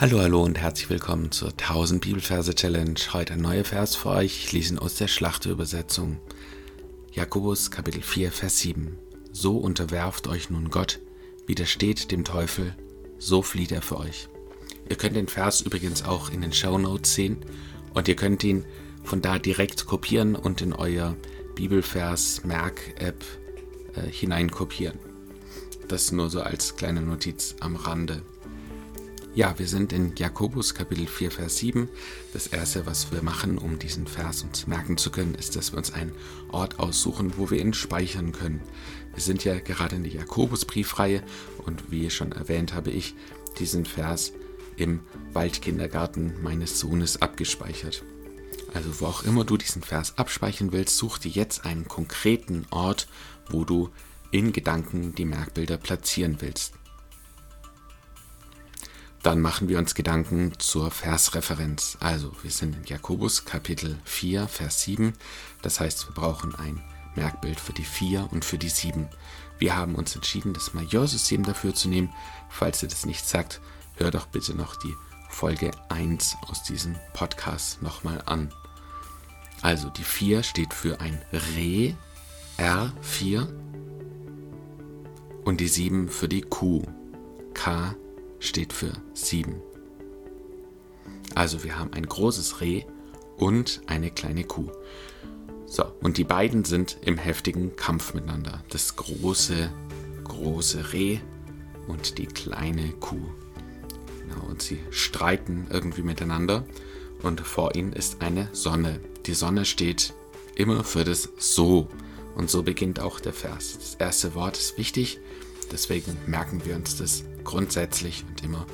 Hallo, hallo und herzlich willkommen zur 1000 Bibelverse Challenge. Heute ein neuer Vers für euch. Ich lese ihn aus der Schlachteübersetzung. Jakobus Kapitel 4, Vers 7. So unterwerft euch nun Gott, widersteht dem Teufel, so flieht er für euch. Ihr könnt den Vers übrigens auch in den Show Notes sehen und ihr könnt ihn von da direkt kopieren und in euer Bibelvers-Merk-App äh, hineinkopieren. Das nur so als kleine Notiz am Rande. Ja, wir sind in Jakobus Kapitel 4, Vers 7. Das erste, was wir machen, um diesen Vers uns merken zu können, ist, dass wir uns einen Ort aussuchen, wo wir ihn speichern können. Wir sind ja gerade in der Jakobusbriefreihe und wie schon erwähnt, habe ich diesen Vers im Waldkindergarten meines Sohnes abgespeichert. Also wo auch immer du diesen Vers abspeichern willst, such dir jetzt einen konkreten Ort, wo du in Gedanken die Merkbilder platzieren willst. Dann machen wir uns Gedanken zur Versreferenz. Also, wir sind in Jakobus Kapitel 4, Vers 7. Das heißt, wir brauchen ein Merkbild für die 4 und für die 7. Wir haben uns entschieden, das Majorsystem dafür zu nehmen. Falls ihr das nicht sagt, hör doch bitte noch die Folge 1 aus diesem Podcast nochmal an. Also, die 4 steht für ein Re, R4. Und die 7 für die Q, K steht für 7. Also wir haben ein großes Reh und eine kleine Kuh. So, und die beiden sind im heftigen Kampf miteinander. Das große, große Reh und die kleine Kuh. Genau, und sie streiten irgendwie miteinander. Und vor ihnen ist eine Sonne. Die Sonne steht immer für das So. Und so beginnt auch der Vers. Das erste Wort ist wichtig, deswegen merken wir uns das grundsätzlich und immer.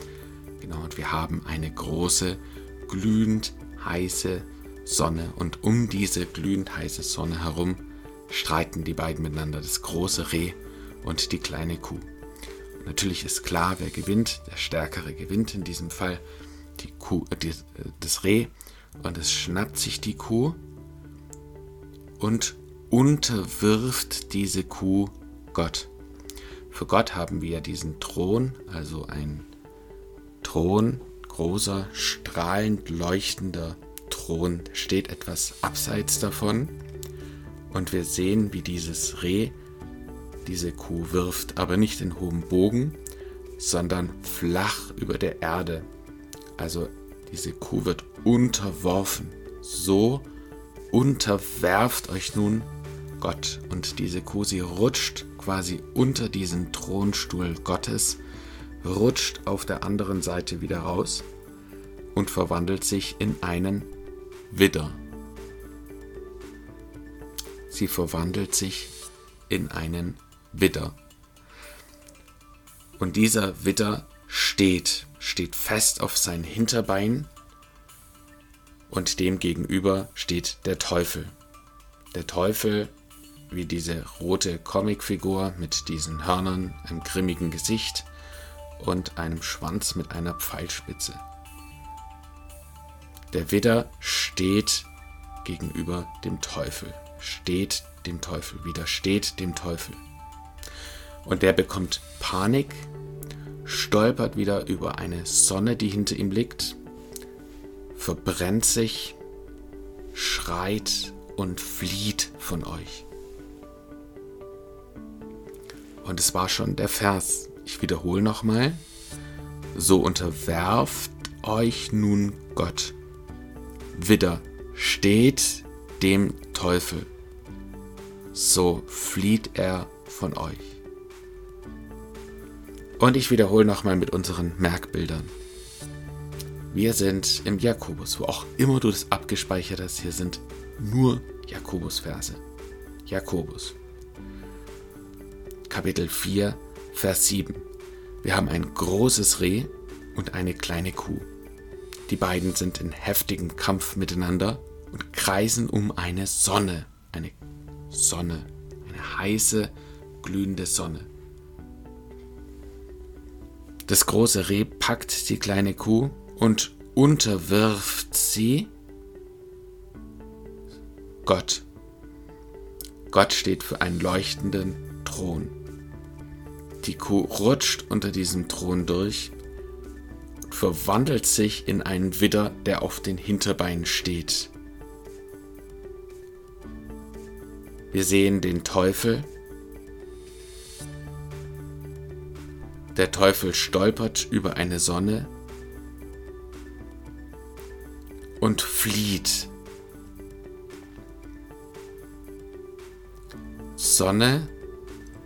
Genau, und wir haben eine große, glühend heiße Sonne und um diese glühend heiße Sonne herum streiten die beiden miteinander, das große Reh und die kleine Kuh. Und natürlich ist klar, wer gewinnt, der Stärkere gewinnt in diesem Fall die Kuh, äh, die, äh, das Reh und es schnappt sich die Kuh und unterwirft diese Kuh Gott. Für Gott haben wir diesen Thron, also ein Thron, großer, strahlend leuchtender Thron, steht etwas abseits davon. Und wir sehen, wie dieses Reh diese Kuh wirft, aber nicht in hohem Bogen, sondern flach über der Erde. Also diese Kuh wird unterworfen. So unterwerft euch nun Gott. Und diese Kuh, sie rutscht quasi unter diesen Thronstuhl Gottes, rutscht auf der anderen Seite wieder raus und verwandelt sich in einen Widder. Sie verwandelt sich in einen Widder. Und dieser Widder steht, steht fest auf sein Hinterbein und dem gegenüber steht der Teufel. Der Teufel wie diese rote Comicfigur mit diesen Hörnern, einem grimmigen Gesicht und einem Schwanz mit einer Pfeilspitze. Der Widder steht gegenüber dem Teufel, steht dem Teufel, widersteht dem Teufel. Und der bekommt Panik, stolpert wieder über eine Sonne, die hinter ihm liegt, verbrennt sich, schreit und flieht von euch. Und es war schon der Vers. Ich wiederhole nochmal. So unterwerft euch nun Gott. Widersteht dem Teufel. So flieht er von euch. Und ich wiederhole nochmal mit unseren Merkbildern. Wir sind im Jakobus, wo auch immer du das abgespeichert hast. Hier sind nur Jakobus-Verse. Jakobus. Kapitel 4, Vers 7. Wir haben ein großes Reh und eine kleine Kuh. Die beiden sind in heftigem Kampf miteinander und kreisen um eine Sonne. Eine Sonne. Eine heiße, glühende Sonne. Das große Reh packt die kleine Kuh und unterwirft sie Gott. Gott steht für einen leuchtenden Thron. Die Kuh rutscht unter diesem Thron durch und verwandelt sich in einen Widder, der auf den Hinterbeinen steht. Wir sehen den Teufel. Der Teufel stolpert über eine Sonne und flieht. Sonne,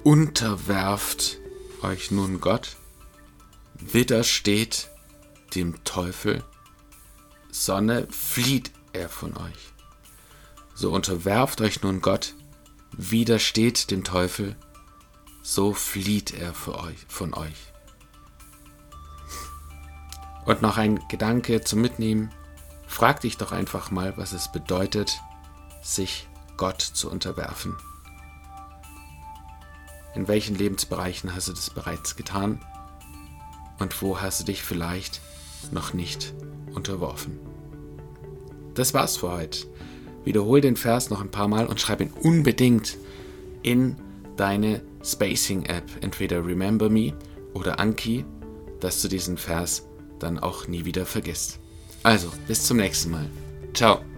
unterwerft euch nun Gott, widersteht dem Teufel, Sonne, flieht er von euch. So unterwerft euch nun Gott, widersteht dem Teufel, so flieht er euch, von euch. Und noch ein Gedanke zum Mitnehmen. Frag dich doch einfach mal, was es bedeutet, sich Gott zu unterwerfen. In welchen Lebensbereichen hast du das bereits getan? Und wo hast du dich vielleicht noch nicht unterworfen? Das war's für heute. Wiederhol den Vers noch ein paar Mal und schreib ihn unbedingt in deine Spacing-App, entweder Remember Me oder Anki, dass du diesen Vers dann auch nie wieder vergisst. Also, bis zum nächsten Mal. Ciao.